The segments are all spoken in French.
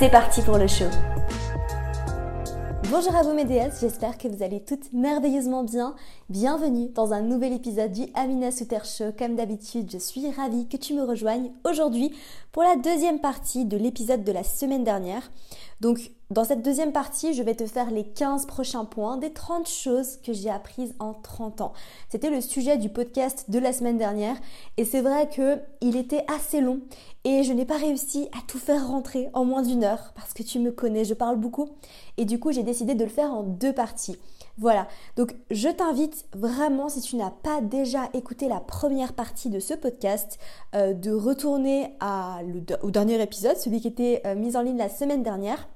C'est parti pour le show. Bonjour à vous mes déesses, j'espère que vous allez toutes merveilleusement bien. Bienvenue dans un nouvel épisode du Amina Souter Show. Comme d'habitude, je suis ravie que tu me rejoignes aujourd'hui pour la deuxième partie de l'épisode de la semaine dernière. Donc dans cette deuxième partie, je vais te faire les 15 prochains points des 30 choses que j'ai apprises en 30 ans. C'était le sujet du podcast de la semaine dernière et c'est vrai que il était assez long et je n'ai pas réussi à tout faire rentrer en moins d'une heure parce que tu me connais, je parle beaucoup et du coup, j'ai décidé de le faire en deux parties. Voilà, donc je t'invite vraiment, si tu n'as pas déjà écouté la première partie de ce podcast, euh, de retourner au dernier épisode, celui qui était euh, mis en ligne la semaine dernière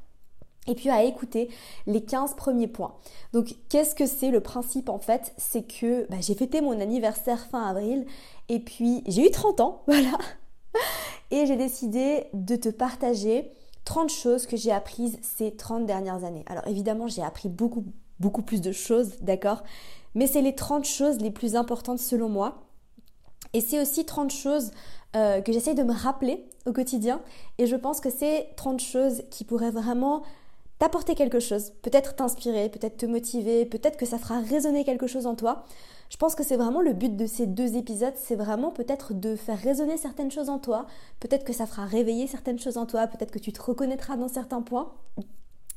et puis à écouter les 15 premiers points. Donc qu'est-ce que c'est le principe en fait? C'est que bah, j'ai fêté mon anniversaire fin avril et puis j'ai eu 30 ans, voilà. Et j'ai décidé de te partager 30 choses que j'ai apprises ces 30 dernières années. Alors évidemment j'ai appris beaucoup, beaucoup plus de choses, d'accord? Mais c'est les 30 choses les plus importantes selon moi. Et c'est aussi 30 choses euh, que j'essaye de me rappeler au quotidien. Et je pense que c'est 30 choses qui pourraient vraiment t'apporter quelque chose, peut-être t'inspirer, peut-être te motiver, peut-être que ça fera résonner quelque chose en toi. Je pense que c'est vraiment le but de ces deux épisodes, c'est vraiment peut-être de faire résonner certaines choses en toi, peut-être que ça fera réveiller certaines choses en toi, peut-être que tu te reconnaîtras dans certains points.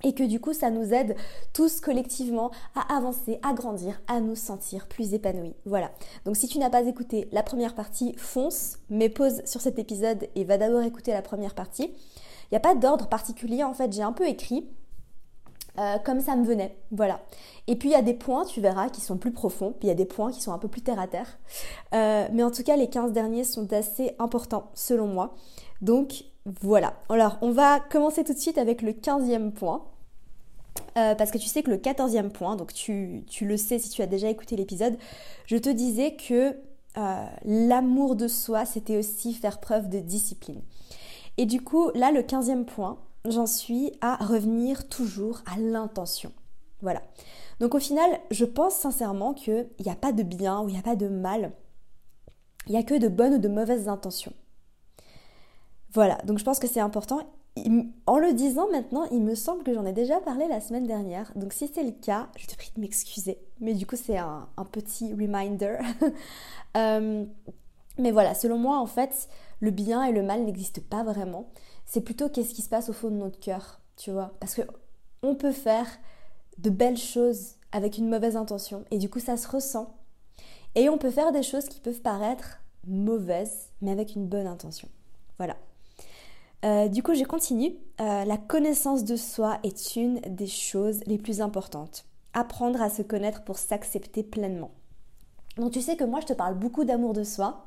Et que du coup, ça nous aide tous collectivement à avancer, à grandir, à nous sentir plus épanouis. Voilà. Donc si tu n'as pas écouté la première partie, fonce, mets pause sur cet épisode et va d'abord écouter la première partie. Il n'y a pas d'ordre particulier en fait, j'ai un peu écrit euh, comme ça me venait. Voilà. Et puis il y a des points, tu verras, qui sont plus profonds, puis il y a des points qui sont un peu plus terre à terre. Euh, mais en tout cas, les 15 derniers sont assez importants selon moi. Donc voilà. Alors, on va commencer tout de suite avec le 15e point. Euh, parce que tu sais que le 14e point, donc tu, le sais si tu as déjà écouté l'épisode, je te disais que l'amour de soi, c'était aussi faire preuve de discipline. Et du coup, là, le 15e point, j'en suis à revenir toujours à l'intention. Voilà. Donc au final, je pense sincèrement qu'il n'y a pas de bien ou il n'y a pas de mal. Il n'y a que de bonnes ou de mauvaises intentions. Voilà, donc je pense que c'est important. En le disant maintenant, il me semble que j'en ai déjà parlé la semaine dernière. Donc si c'est le cas, je te prie de m'excuser. Mais du coup, c'est un, petit reminder. Euh, mais voilà, selon moi, en fait, le bien et le mal n'existent pas vraiment c'est plutôt qu'est-ce qui se passe au fond de notre cœur, tu vois. Parce que on peut faire de belles choses avec une mauvaise intention et du coup ça se ressent. Et on peut faire des choses qui peuvent paraître mauvaises mais avec une bonne intention. Voilà. Euh, du coup, je continue. Euh, la connaissance de soi est une des choses les plus importantes. Apprendre à se connaître pour s'accepter pleinement. Donc tu sais que moi, je te parle beaucoup d'amour de soi,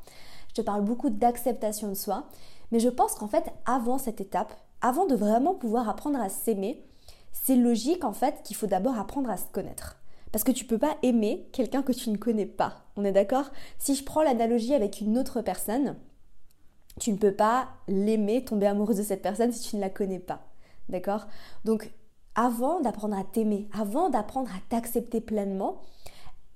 je te parle beaucoup d'acceptation de soi, mais je pense qu'en fait, avant cette étape, avant de vraiment pouvoir apprendre à s'aimer, c'est logique en fait qu'il faut d'abord apprendre à se connaître. Parce que tu peux pas aimer quelqu'un que tu ne connais pas. On est d'accord? Si je prends l'analogie avec une autre personne, tu ne peux pas l'aimer, tomber amoureuse de cette personne si tu ne la connais pas. D'accord? Donc, avant d'apprendre à t'aimer, avant d'apprendre à t'accepter pleinement,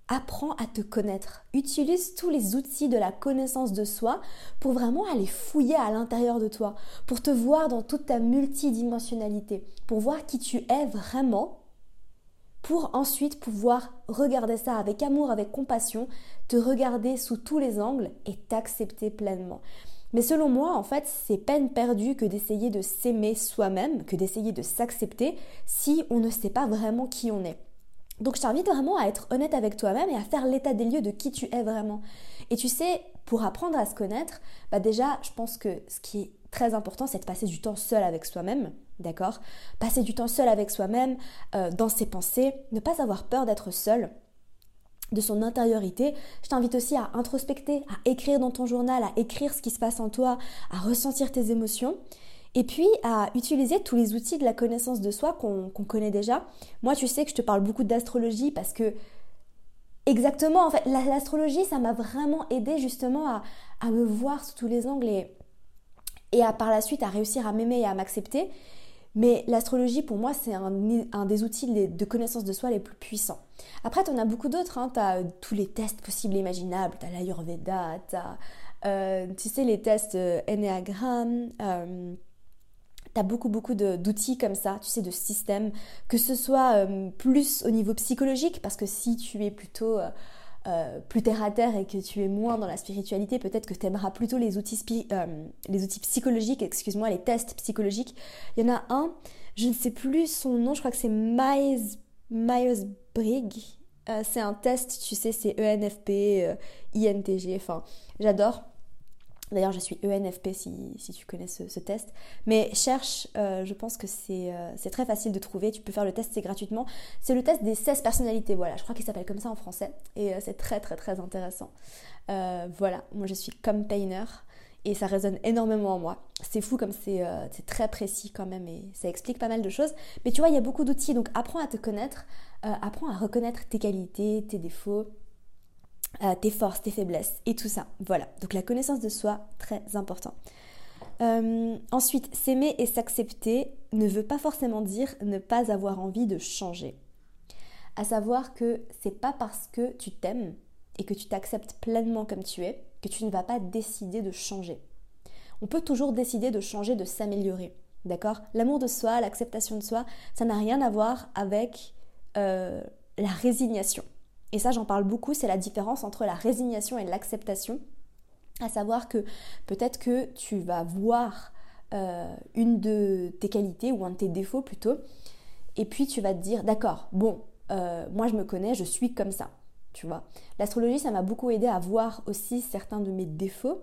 Apprends à te connaître. Utilise tous les outils de la connaissance de soi pour vraiment aller fouiller à l'intérieur de toi, pour te voir dans toute ta multidimensionnalité, pour voir qui tu es vraiment, pour ensuite pouvoir regarder ça avec amour, avec compassion, te regarder sous tous les angles et t'accepter pleinement. Mais selon moi, en fait, c'est peine perdue que d'essayer de s'aimer soi-même, que d'essayer de s'accepter si on ne sait pas vraiment qui on est. Donc je t'invite vraiment à être honnête avec toi-même et à faire l'état des lieux de qui tu es vraiment. Et tu sais, pour apprendre à se connaître, bah déjà, je pense que ce qui est très important, c'est de passer du temps seul avec soi-même, d'accord? Passer du temps seul avec soi-même, euh, dans ses pensées, ne pas avoir peur d'être seul, de son intériorité. Je t'invite aussi à introspecter, à écrire dans ton journal, à écrire ce qui se passe en toi, à ressentir tes émotions. Et puis à utiliser tous les outils de la connaissance de soi qu'on connaît déjà. Moi, tu sais que je te parle beaucoup d'astrologie parce que exactement, en fait, l'astrologie, ça m'a vraiment aidé justement à, me voir sous tous les angles et, et à par la suite à réussir à m'aimer et à m'accepter. Mais l'astrologie, pour moi, c'est un, des outils de connaissance de soi les plus puissants. Après, tu en as beaucoup d'autres. Hein. Tu as euh, tous les tests possibles et imaginables. Tu as l'Ayurveda, tu euh, tu sais, les tests euh, Enneagram. Euh, tu as beaucoup, beaucoup d'outils comme ça, tu sais, de systèmes. Que ce soit plus au niveau psychologique, parce que si tu es plutôt... plus terre à terre et que tu es moins dans la spiritualité, peut-être que tu aimeras plutôt les outils, les outils psychologiques, excuse-moi, les tests psychologiques. Il y en a un, je ne sais plus son nom, je crois que c'est Myers, Myers-Briggs. c'est un test, tu sais, c'est ENFP, INTG, enfin, j'adore. D'ailleurs, je suis ENFP si, tu connais ce, test. Mais cherche, euh, je pense que euh, c'est très facile de trouver. Tu peux faire le test, c'est gratuitement. C'est le test des 16 personnalités. Voilà, je crois qu'il s'appelle comme ça en français. Et euh, c'est très, très, très intéressant. voilà, moi je suis comme. Et ça résonne énormément en moi. C'est fou comme c'est très précis quand même et ça explique pas mal de choses. Mais tu vois, il y a beaucoup d'outils. Donc apprends à te connaître, apprends à reconnaître tes qualités, tes défauts, euh, tes forces, tes faiblesses et tout ça. Voilà, donc la connaissance de soi, très important. Euh, ensuite, s'aimer et s'accepter ne veut pas forcément dire ne pas avoir envie de changer. À savoir que c'est pas parce que tu t'aimes et que tu t'acceptes pleinement comme tu es que tu ne vas pas décider de changer. On peut toujours décider de changer, de s'améliorer. D'accord? L'amour de soi, l'acceptation de soi, ça n'a rien à voir avec euh, la résignation. Et ça, j'en parle beaucoup, c'est la différence entre la résignation et l'acceptation. À savoir que peut-être que tu vas voir euh, une de tes qualités ou un de tes défauts plutôt, et puis tu vas te dire, d'accord, bon, euh, moi je me connais, je suis comme ça, tu vois. L'astrologie, ça m'a beaucoup aidé à voir aussi certains de mes défauts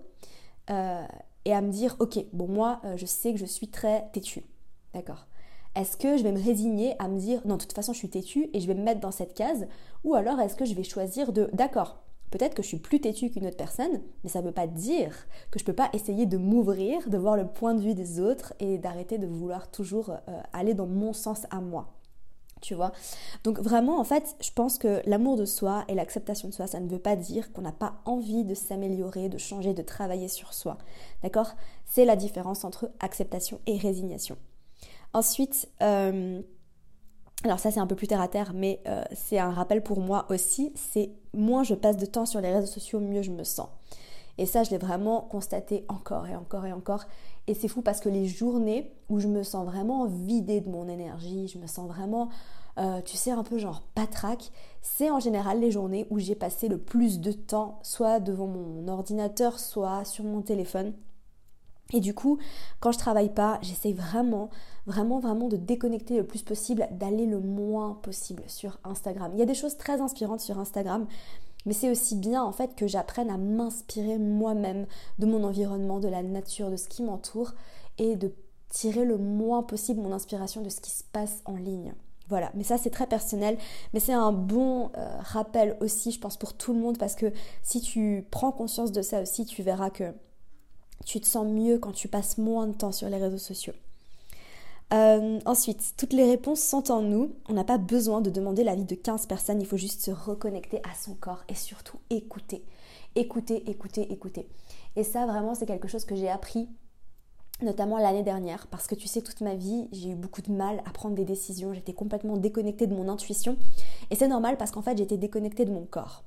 euh, et à me dire, ok, bon, moi je sais que je suis très têtue, d'accord. Est-ce que je vais me résigner à me dire non, de toute façon je suis têtue et je vais me mettre dans cette case Ou alors est-ce que je vais choisir de d'accord, peut-être que je suis plus têtue qu'une autre personne, mais ça ne veut pas dire que je ne peux pas essayer de m'ouvrir, de voir le point de vue des autres et d'arrêter de vouloir toujours euh, aller dans mon sens à moi. Tu vois? Donc vraiment, en fait, je pense que l'amour de soi et l'acceptation de soi, ça ne veut pas dire qu'on n'a pas envie de s'améliorer, de changer, de travailler sur soi. D'accord? C'est la différence entre acceptation et résignation. Ensuite, euh, alors ça c'est un peu plus terre à terre, mais euh, c'est un rappel pour moi aussi, c'est moins je passe de temps sur les réseaux sociaux, mieux je me sens. Et ça, je l'ai vraiment constaté encore et encore et encore. Et c'est fou parce que les journées où je me sens vraiment vidée de mon énergie, je me sens vraiment, euh, tu sais, un peu genre patraque, c'est en général les journées où j'ai passé le plus de temps, soit devant mon ordinateur, soit sur mon téléphone. Et du coup, quand je travaille pas, j'essaie vraiment, vraiment, vraiment de déconnecter le plus possible, d'aller le moins possible sur Instagram. Il y a des choses très inspirantes sur Instagram, mais c'est aussi bien en fait que j'apprenne à m'inspirer moi-même de mon environnement, de la nature, de ce qui m'entoure et de tirer le moins possible mon inspiration de ce qui se passe en ligne. Voilà, mais ça c'est très personnel, mais c'est un bon euh, rappel aussi, je pense, pour tout le monde, parce que si tu prends conscience de ça aussi, tu verras que tu te sens mieux quand tu passes moins de temps sur les réseaux sociaux. Euh, ensuite, toutes les réponses sont en nous. On n'a pas besoin de demander l'avis de 15 personnes. Il faut juste se reconnecter à son corps et surtout écouter. Écouter, écouter, écouter. Et ça, vraiment, c'est quelque chose que j'ai appris notamment l'année dernière, parce que tu sais, toute ma vie, j'ai eu beaucoup de mal à prendre des décisions, j'étais complètement déconnectée de mon intuition, et c'est normal parce qu'en fait, j'étais déconnectée de mon corps.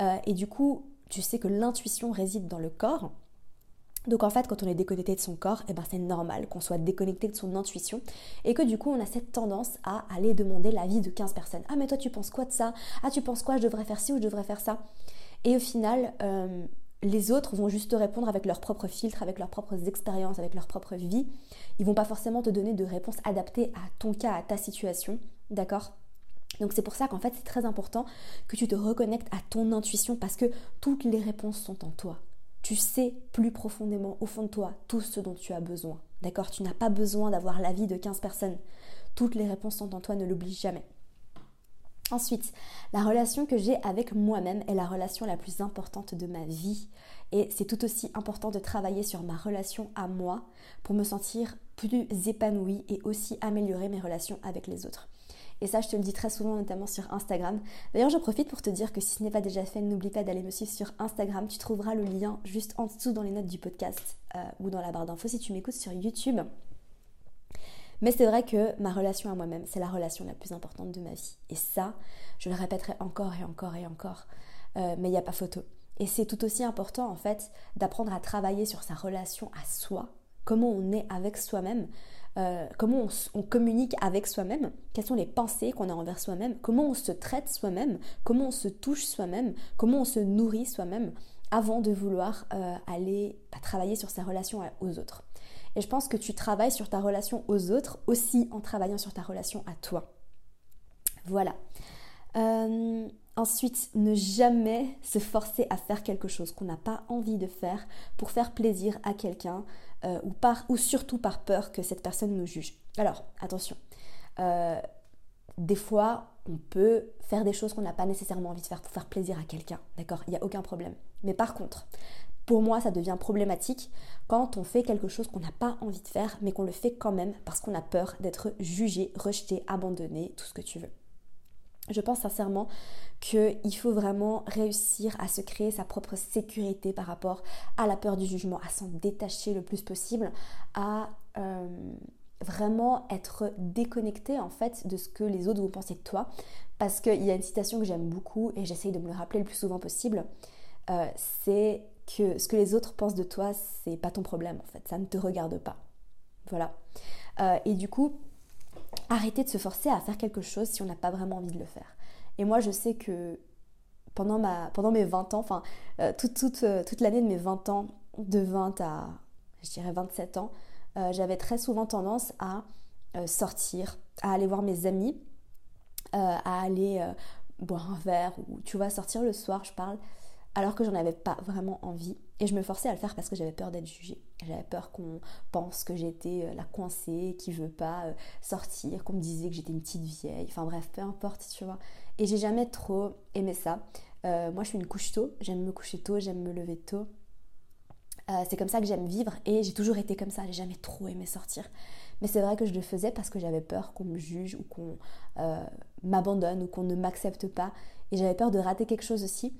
Euh, et du coup, tu sais que l'intuition réside dans le corps, donc en fait, quand on est déconnecté de son corps, eh ben c'est normal qu'on soit déconnecté de son intuition et que du coup on a cette tendance à aller demander l'avis de 15 personnes. Ah mais toi tu penses quoi de ça? Ah tu penses quoi? Je devrais faire ci ou je devrais faire ça? Et au final, euh, les autres vont juste te répondre avec leurs propres filtres, avec leurs propres expériences, avec leur propre vie. Ils vont pas forcément te donner de réponses adaptées à ton cas, à ta situation, d'accord? Donc c'est pour ça qu'en fait c'est très important que tu te reconnectes à ton intuition parce que toutes les réponses sont en toi. Tu sais plus profondément au fond de toi tout ce dont tu as besoin. D'accord? Tu n'as pas besoin d'avoir l'avis de 15 personnes. Toutes les réponses sont en toi, ne l'oublie jamais. Ensuite, la relation que j'ai avec moi-même est la relation la plus importante de ma vie. Et c'est tout aussi important de travailler sur ma relation à moi pour me sentir plus épanouie et aussi améliorer mes relations avec les autres. Et ça, je te le dis très souvent, notamment sur Instagram. D'ailleurs, je profite pour te dire que si ce n'est pas déjà fait, n'oublie pas d'aller me suivre sur Instagram. Tu trouveras le lien juste en dessous dans les notes du podcast euh, ou dans la barre d'infos si tu m'écoutes sur YouTube. Mais c'est vrai que ma relation à moi-même, c'est la relation la plus importante de ma vie. Et ça, je le répéterai encore et encore et encore. Euh, mais il n'y a pas photo. Et c'est tout aussi important, en fait, d'apprendre à travailler sur sa relation à soi, comment on est avec soi-même, euh, comment on, communique avec soi-même, quelles sont les pensées qu'on a envers soi-même, comment on se traite soi-même, comment on se touche soi-même, comment on se nourrit soi-même, avant de vouloir euh, aller bah, travailler sur sa relation aux autres? Et je pense que tu travailles sur ta relation aux autres aussi en travaillant sur ta relation à toi. Voilà. Euh, ensuite, ne jamais se forcer à faire quelque chose qu'on n'a pas envie de faire pour faire plaisir à quelqu'un euh, ou, ou surtout par peur que cette personne nous juge. Alors, attention. Euh, des fois, on peut faire des choses qu'on n'a pas nécessairement envie de faire pour faire plaisir à quelqu'un. D'accord? Il n'y a aucun problème. Mais par contre, pour moi, ça devient problématique quand on fait quelque chose qu'on n'a pas envie de faire, mais qu'on le fait quand même parce qu'on a peur d'être jugé, rejeté, abandonné, tout ce que tu veux. Je pense sincèrement qu'il faut vraiment réussir à se créer sa propre sécurité par rapport à la peur du jugement, à s'en détacher le plus possible, à euh, vraiment être déconnecté en fait de ce que les autres vont penser de toi. Parce qu'il y a une citation que j'aime beaucoup et j'essaye de me le rappeler le plus souvent possible. Euh, c'est que ce que les autres pensent de toi, c'est pas ton problème en fait, ça ne te regarde pas. Voilà. Euh, et du coup, arrêter de se forcer à faire quelque chose si on n'a pas vraiment envie de le faire. Et moi, je sais que pendant, mes 20 ans, enfin, euh, euh, toute l'année de mes 20 ans, de 20 à, je dirais, 27 ans, j'avais très souvent tendance à sortir, à aller voir mes amis, à aller boire un verre, ou tu vois, sortir le soir, je parle, alors que j'en avais pas vraiment envie. Et je me forçais à le faire parce que j'avais peur d'être jugée. J'avais peur qu'on pense que j'étais euh, la coincée, qui veut pas euh, sortir, qu'on me disait que j'étais une petite vieille. Enfin bref, peu importe, tu vois. Et j'ai jamais trop aimé ça. Euh, moi, je suis une couche tôt. J'aime me coucher tôt, j'aime me lever tôt. c'est comme ça que j'aime vivre et j'ai toujours été comme ça. J'ai jamais trop aimé sortir. Mais c'est vrai que je le faisais parce que j'avais peur qu'on me juge ou qu'on m'abandonne ou qu'on ne m'accepte pas. Et j'avais peur de rater quelque chose aussi.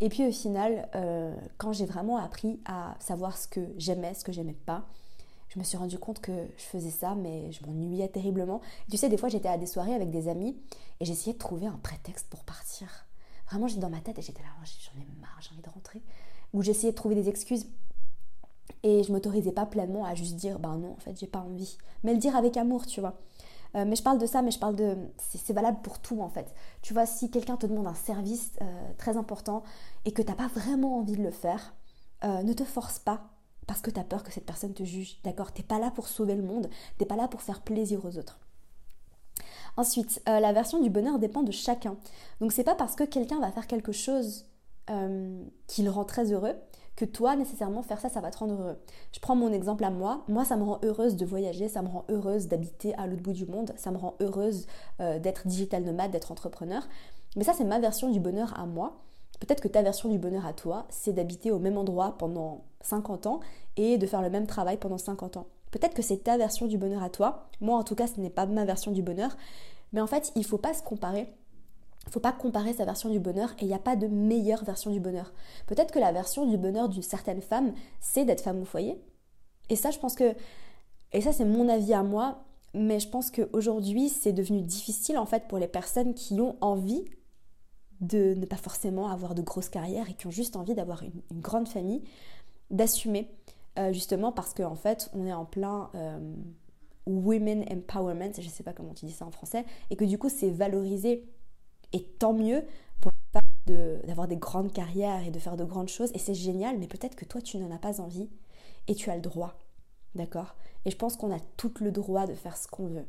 Et puis au final, euh, quand j'ai vraiment appris à savoir ce que j'aimais, ce que j'aimais pas, je me suis rendu compte que je faisais ça, mais je m'ennuyais terriblement. tu sais, des fois, j'étais à des soirées avec des amis et j'essayais de trouver un prétexte pour partir. Vraiment, j'étais dans ma tête et j'étais là, oh, j'en ai marre, j'ai envie de rentrer. Ou j'essayais de trouver des excuses et je m'autorisais pas pleinement à juste dire, ben non, en fait, j'ai pas envie. Mais le dire avec amour, tu vois. Euh, mais je parle de ça, mais je parle de... C'est valable pour tout en fait. Tu vois, si quelqu'un te demande un service euh, très important et que tu n'as pas vraiment envie de le faire, euh, ne te force pas parce que tu as peur que cette personne te juge. D'accord? T'es pas là pour sauver le monde, t'es pas là pour faire plaisir aux autres. Ensuite, la version du bonheur dépend de chacun. Donc c'est pas parce que quelqu'un va faire quelque chose qu'il rend très heureux que toi, nécessairement, faire ça, ça va te rendre heureux. Je prends mon exemple à moi. Moi, ça me rend heureuse de voyager, ça me rend heureuse d'habiter à l'autre bout du monde, ça me rend heureuse euh, d'être digital nomade, d'être entrepreneur. Mais ça, c'est ma version du bonheur à moi. Peut-être que ta version du bonheur à toi, c'est d'habiter au même endroit pendant 50 ans et de faire le même travail pendant 50 ans. Peut-être que c'est ta version du bonheur à toi. Moi, en tout cas, ce n'est pas ma version du bonheur. Mais en fait, il ne faut pas se comparer faut pas comparer sa version du bonheur et il n'y a pas de meilleure version du bonheur. Peut-être que la version du bonheur d'une certaine femme, c'est d'être femme au foyer. Et ça, je pense que, et ça c'est mon avis à moi, mais je pense qu'aujourd'hui c'est devenu difficile en fait pour les personnes qui ont envie de ne pas forcément avoir de grosses carrières et qui ont juste envie d'avoir une, grande famille, d'assumer euh, justement parce qu'en fait on est en plein euh, women empowerment, je ne sais pas comment tu dis ça en français, et que du coup c'est valorisé et tant mieux pour d'avoir des grandes carrières et de faire de grandes choses. Et c'est génial, mais peut-être que toi, tu n'en as pas envie et tu as le droit. D'accord? Et je pense qu'on a tout le droit de faire ce qu'on veut.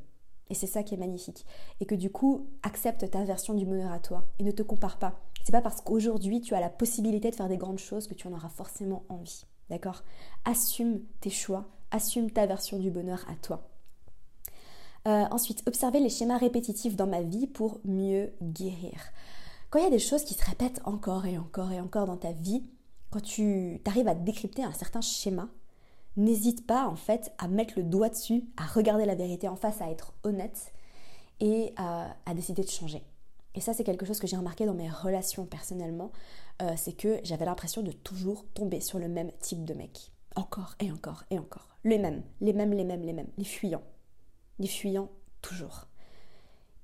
Et c'est ça qui est magnifique. Et que du coup, accepte ta version du bonheur à toi et ne te compare pas. C'est pas parce qu'aujourd'hui tu as la possibilité de faire des grandes choses que tu en auras forcément envie. D'accord? Assume tes choix, assume ta version du bonheur à toi. Ensuite, observer les schémas répétitifs dans ma vie pour mieux guérir. Quand il y a des choses qui se répètent encore et encore et encore dans ta vie, quand tu arrives à décrypter un certain schéma, n'hésite pas en fait à mettre le doigt dessus, à regarder la vérité en face, à être honnête et à, décider de changer. Et ça, c'est quelque chose que j'ai remarqué dans mes relations personnellement, euh, c'est que j'avais l'impression de toujours tomber sur le même type de mec. Encore et encore et encore. Les mêmes, les mêmes, les mêmes, les mêmes. Les fuyants. Les fuyants toujours.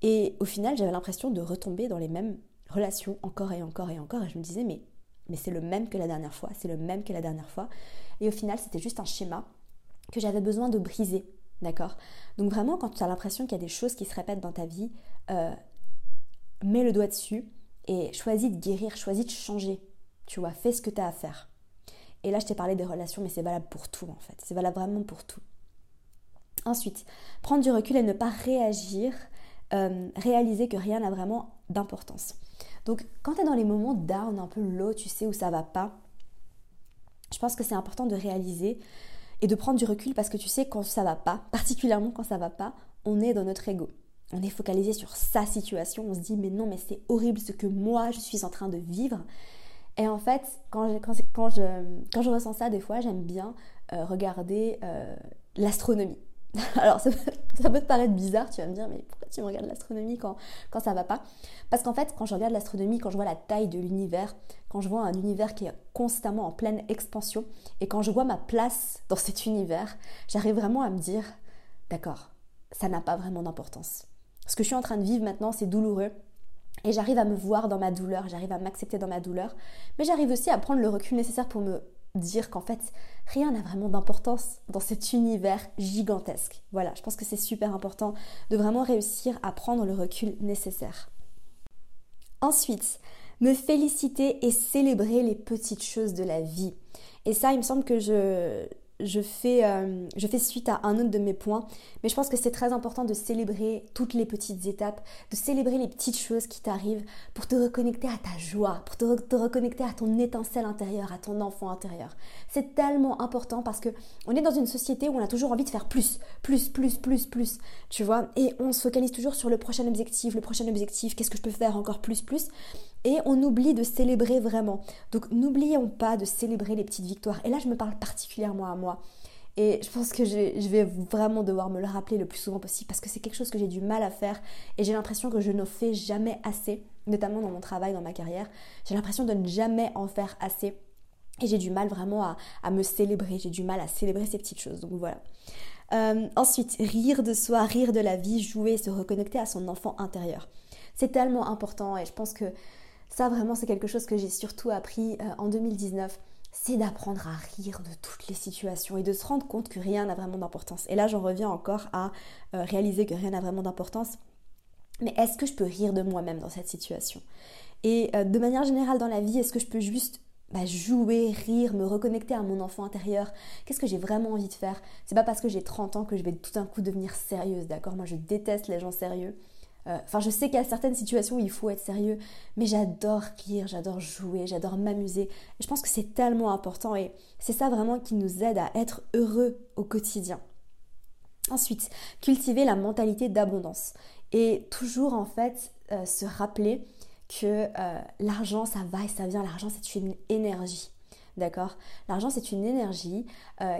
Et au final, j'avais l'impression de retomber dans les mêmes relations encore et encore et encore. Et je me disais, mais, mais c'est le même que la dernière fois, c'est le même que la dernière fois. Et au final, c'était juste un schéma que j'avais besoin de briser. D'accord? Donc vraiment, quand tu as l'impression qu'il y a des choses qui se répètent dans ta vie, euh, mets le doigt dessus et choisis de guérir, choisis de changer. Tu vois, fais ce que tu as à faire. Et là, je t'ai parlé des relations, mais c'est valable pour tout en fait. C'est valable vraiment pour tout. Ensuite, prendre du recul et ne pas réagir, euh, réaliser que rien n'a vraiment d'importance. Donc, quand tu es dans les moments down, un peu low, tu sais où ça va pas, je pense que c'est important de réaliser et de prendre du recul parce que tu sais quand ça va pas, particulièrement quand ça va pas, on est dans notre ego. On est focalisé sur sa situation, on se dit mais non mais c'est horrible ce que moi je suis en train de vivre. Et en fait, quand je, ressens ça des fois, j'aime bien euh, regarder euh, l'astronomie. Alors ça peut, te paraître bizarre, tu vas me dire mais pourquoi tu me regardes l'astronomie quand, quand ça va pas? Parce qu'en fait quand je regarde l'astronomie, quand je vois la taille de l'univers, quand je vois un univers qui est constamment en pleine expansion et quand je vois ma place dans cet univers, j'arrive vraiment à me dire d'accord, ça n'a pas vraiment d'importance. Ce que je suis en train de vivre maintenant c'est douloureux et j'arrive à me voir dans ma douleur, j'arrive à m'accepter dans ma douleur, mais j'arrive aussi à prendre le recul nécessaire pour me dire qu'en fait, rien n'a vraiment d'importance dans cet univers gigantesque. Voilà, je pense que c'est super important de vraiment réussir à prendre le recul nécessaire. Ensuite, me féliciter et célébrer les petites choses de la vie. Et ça, il me semble que je, je fais, euh, je fais suite à un autre de mes points, mais je pense que c'est très important de célébrer toutes les petites étapes, de célébrer les petites choses qui t'arrivent pour te reconnecter à ta joie, pour te, te, reconnecter à ton étincelle intérieure, à ton enfant intérieur. C'est tellement important parce que on est dans une société où on a toujours envie de faire plus, plus, plus, plus, plus, tu vois, et on se focalise toujours sur le prochain objectif, le prochain objectif, qu'est-ce que je peux faire encore plus, plus, et on oublie de célébrer vraiment. Donc n'oublions pas de célébrer les petites victoires. Et là, je me parle particulièrement à moi. Et je pense que je, vais vraiment devoir me le rappeler le plus souvent possible parce que c'est quelque chose que j'ai du mal à faire et j'ai l'impression que je ne fais jamais assez, notamment dans mon travail, dans ma carrière. J'ai l'impression de ne jamais en faire assez et j'ai du mal vraiment à, me célébrer, j'ai du mal à célébrer ces petites choses. Donc voilà. Euh, ensuite, rire de soi, rire de la vie, jouer, se reconnecter à son enfant intérieur. C'est tellement important et je pense que ça, vraiment, c'est quelque chose que j'ai surtout appris euh, en 2019. C'est d'apprendre à rire de toutes les situations et de se rendre compte que rien n'a vraiment d'importance. Et là, j'en reviens encore à euh, réaliser que rien n'a vraiment d'importance. Mais est-ce que je peux rire de moi-même dans cette situation? Et euh, de manière générale dans la vie, est-ce que je peux juste bah, jouer, rire, me reconnecter à mon enfant intérieur? Qu'est-ce que j'ai vraiment envie de faire? C'est pas parce que j'ai 30 ans que je vais tout d'un coup devenir sérieuse, d'accord? Moi je déteste les gens sérieux. Euh, enfin, je sais qu'il y a certaines situations où il faut être sérieux, mais j'adore rire, j'adore jouer, j'adore m'amuser. Je pense que c'est tellement important et c'est ça vraiment qui nous aide à être heureux au quotidien. Ensuite, cultiver la mentalité d'abondance et toujours en fait euh, se rappeler que euh, l'argent ça va et ça vient, l'argent c'est une énergie. D'accord? L'argent, c'est une énergie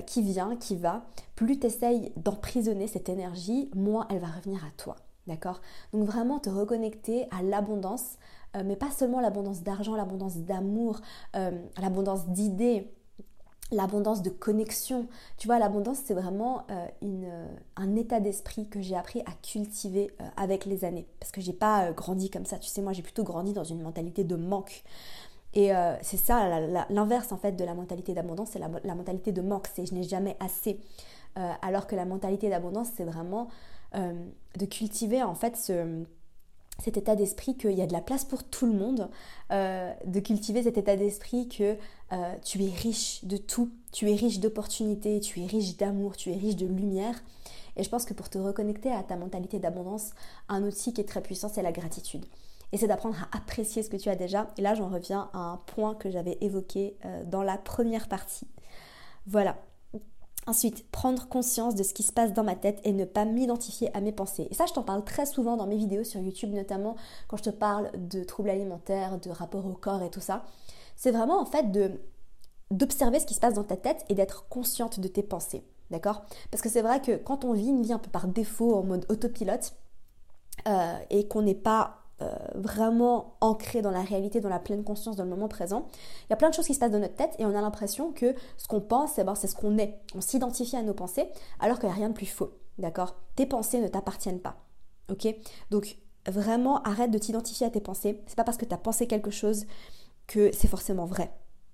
qui vient, qui va. Plus tu essayes d'emprisonner cette énergie, moins elle va revenir à toi. D'accord? Donc vraiment te reconnecter à l'abondance, euh, mais pas seulement l'abondance d'argent, l'abondance d'amour, euh, l'abondance d'idées, l'abondance de connexion. Tu vois, l'abondance, c'est vraiment euh, un état d'esprit que j'ai appris à cultiver avec les années. Parce que j'ai pas grandi comme ça. Tu sais, moi, j'ai plutôt grandi dans une mentalité de manque. Et c'est ça, l'inverse en fait de la mentalité d'abondance, c'est la, mentalité de manque, c'est je n'ai jamais assez. alors que la mentalité d'abondance, c'est vraiment euh, de cultiver en fait ce, cet état d'esprit qu'il y a de la place pour tout le monde, euh, de cultiver cet état d'esprit que euh, tu es riche de tout, tu es riche d'opportunités, tu es riche d'amour, tu es riche de lumière. Et je pense que pour te reconnecter à ta mentalité d'abondance, un outil qui est très puissant, c'est la gratitude. Et c'est d'apprendre à apprécier ce que tu as déjà. Et là, j'en reviens à un point que j'avais évoqué dans la première partie. Voilà, Ensuite, prendre conscience de ce qui se passe dans ma tête et ne pas m'identifier à mes pensées. Et ça, je t'en parle très souvent dans mes vidéos sur YouTube, notamment quand je te parle de troubles alimentaires, de rapport au corps et tout ça. C'est vraiment en fait d'observer ce qui se passe dans ta tête et d'être consciente de tes pensées. D'accord? Parce que c'est vrai que quand on vit une vie un peu par défaut, en mode autopilote, euh, et qu'on n'est pas euh, vraiment ancré dans la réalité, dans la pleine conscience, dans le moment présent, il y a plein de choses qui se passent dans notre tête et on a l'impression que ce qu'on pense, eh ben, c'est ce qu'on est. On s'identifie à nos pensées alors qu'il n'y a rien de plus faux. D'accord? Tes pensées ne t'appartiennent pas. Ok? Donc vraiment, arrête de t'identifier à tes pensées. C'est pas parce que tu as pensé quelque chose que c'est forcément vrai.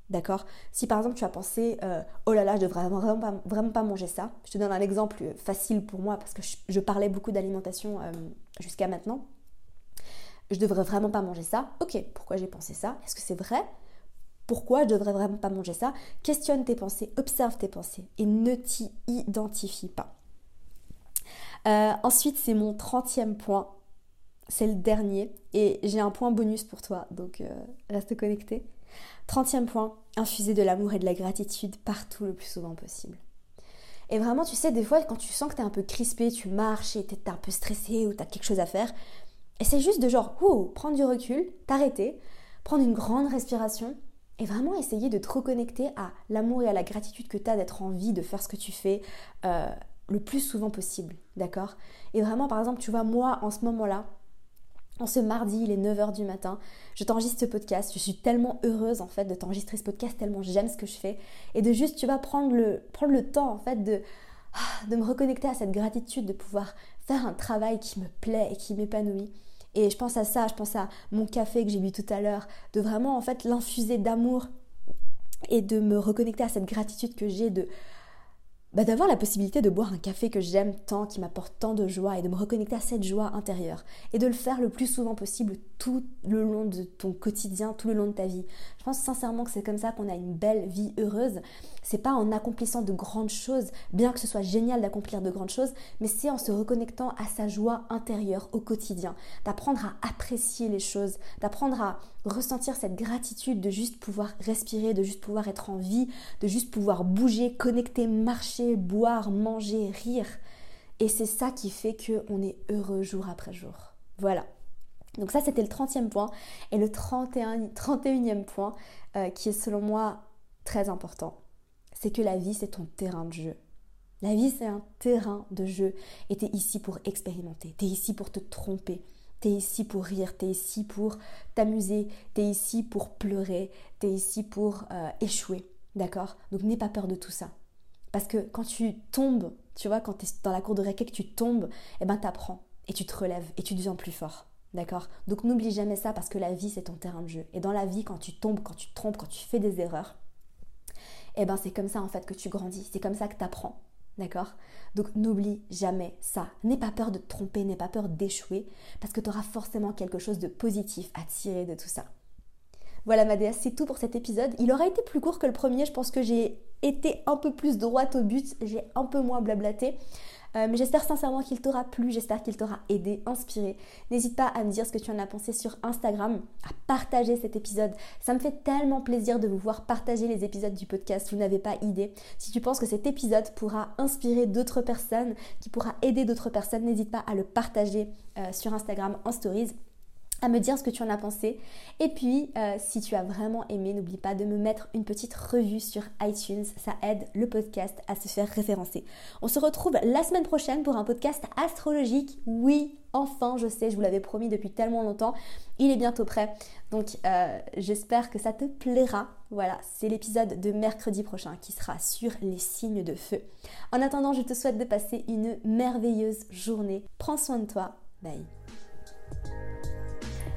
D'accord? Si par exemple tu as pensé euh, oh là là, je devrais vraiment pas, vraiment pas manger ça, je te donne un exemple facile pour moi parce que je, parlais beaucoup d'alimentation euh, jusqu'à maintenant je devrais vraiment pas manger ça. Ok, pourquoi j'ai pensé ça? Est-ce que c'est vrai? Pourquoi je devrais vraiment pas manger ça? Questionne tes pensées, observe tes pensées et ne t'y identifie pas. Euh, ensuite, c'est mon 30e point. C'est le dernier. Et j'ai un point bonus pour toi, donc euh, reste connecté. 30e point, infuser de l'amour et de la gratitude partout le plus souvent possible. Et vraiment, tu sais, des fois, quand tu sens que tu es un peu crispé, tu marches et tu es un peu stressé ou tu as quelque chose à faire, et c'est juste de genre, prendre du recul, t'arrêter, prendre une grande respiration et vraiment essayer de te reconnecter à l'amour et à la gratitude que tu as d'être en vie, de faire ce que tu fais euh, le plus souvent possible, d'accord? Et vraiment, par exemple, tu vois, moi, en ce moment-là, en ce mardi, il est 9h du matin, je t'enregistre ce podcast. Je suis tellement heureuse en fait de t'enregistrer ce podcast, tellement j'aime ce que je fais. Et de juste, tu vas prendre le, prendre le temps en fait de, ah, de me reconnecter à cette gratitude, de pouvoir faire un travail qui me plaît et qui m'épanouit. Et je pense à ça, je pense à mon café que j'ai bu tout à l'heure, de vraiment en fait l'infuser d'amour et de me reconnecter à cette gratitude que j'ai de bah, d'avoir la possibilité de boire un café que j'aime tant, qui m'apporte tant de joie et de me reconnecter à cette joie intérieure et de le faire le plus souvent possible tout le long de ton quotidien, tout le long de ta vie. Pense sincèrement que c'est comme ça qu'on a une belle vie heureuse. C'est pas en accomplissant de grandes choses, bien que ce soit génial d'accomplir de grandes choses, mais c'est en se reconnectant à sa joie intérieure au quotidien, d'apprendre à apprécier les choses, d'apprendre à ressentir cette gratitude de juste pouvoir respirer, de juste pouvoir être en vie, de juste pouvoir bouger, connecter, marcher, boire, manger, rire. Et c'est ça qui fait qu'on est heureux jour après jour. Voilà. Donc ça, c'était le 30e point. Et le 31, 31e point, euh, qui est selon moi très important, c'est que la vie, c'est ton terrain de jeu. La vie, c'est un terrain de jeu. Et tu ici pour expérimenter. Tu es ici pour te tromper. Tu es ici pour rire. Tu es ici pour t'amuser. Tu es ici pour pleurer. Tu es ici pour euh, échouer. D'accord? Donc n'aie pas peur de tout ça. Parce que quand tu tombes, tu vois, quand tu es dans la cour de récré, que tu tombes, eh ben t'apprends. Et tu te relèves. Et tu deviens plus fort. D'accord Donc n'oublie jamais ça parce que la vie, c'est ton terrain de jeu. Et dans la vie, quand tu tombes, quand tu te trompes, quand tu fais des erreurs, eh ben c'est comme ça en fait que tu grandis. C'est comme ça que tu apprends. D'accord? Donc n'oublie jamais ça. N'aie pas peur de te tromper, n'aie pas peur d'échouer, parce que tu auras forcément quelque chose de positif à tirer de tout ça. Voilà ma déesse, c'est tout pour cet épisode. Il aurait été plus court que le premier, je pense que j'ai été un peu plus droite au but, j'ai un peu moins blablaté. Euh, mais j'espère sincèrement qu'il t'aura plu, j'espère qu'il t'aura aidé, inspiré. N'hésite pas à me dire ce que tu en as pensé sur Instagram, à partager cet épisode. Ça me fait tellement plaisir de vous voir partager les épisodes du podcast, vous n'avez pas idée. Si tu penses que cet épisode pourra inspirer d'autres personnes, qui pourra aider d'autres personnes, n'hésite pas à le partager euh, sur Instagram en stories à me dire ce que tu en as pensé. Et puis, euh, si tu as vraiment aimé, n'oublie pas de me mettre une petite revue sur iTunes. Ça aide le podcast à se faire référencer. On se retrouve la semaine prochaine pour un podcast astrologique. Oui, enfin, je sais, je vous l'avais promis depuis tellement longtemps. Il est bientôt prêt. Donc, euh, j'espère que ça te plaira. Voilà, c'est l'épisode de mercredi prochain qui sera sur les signes de feu. En attendant, je te souhaite de passer une merveilleuse journée. Prends soin de toi. Bye.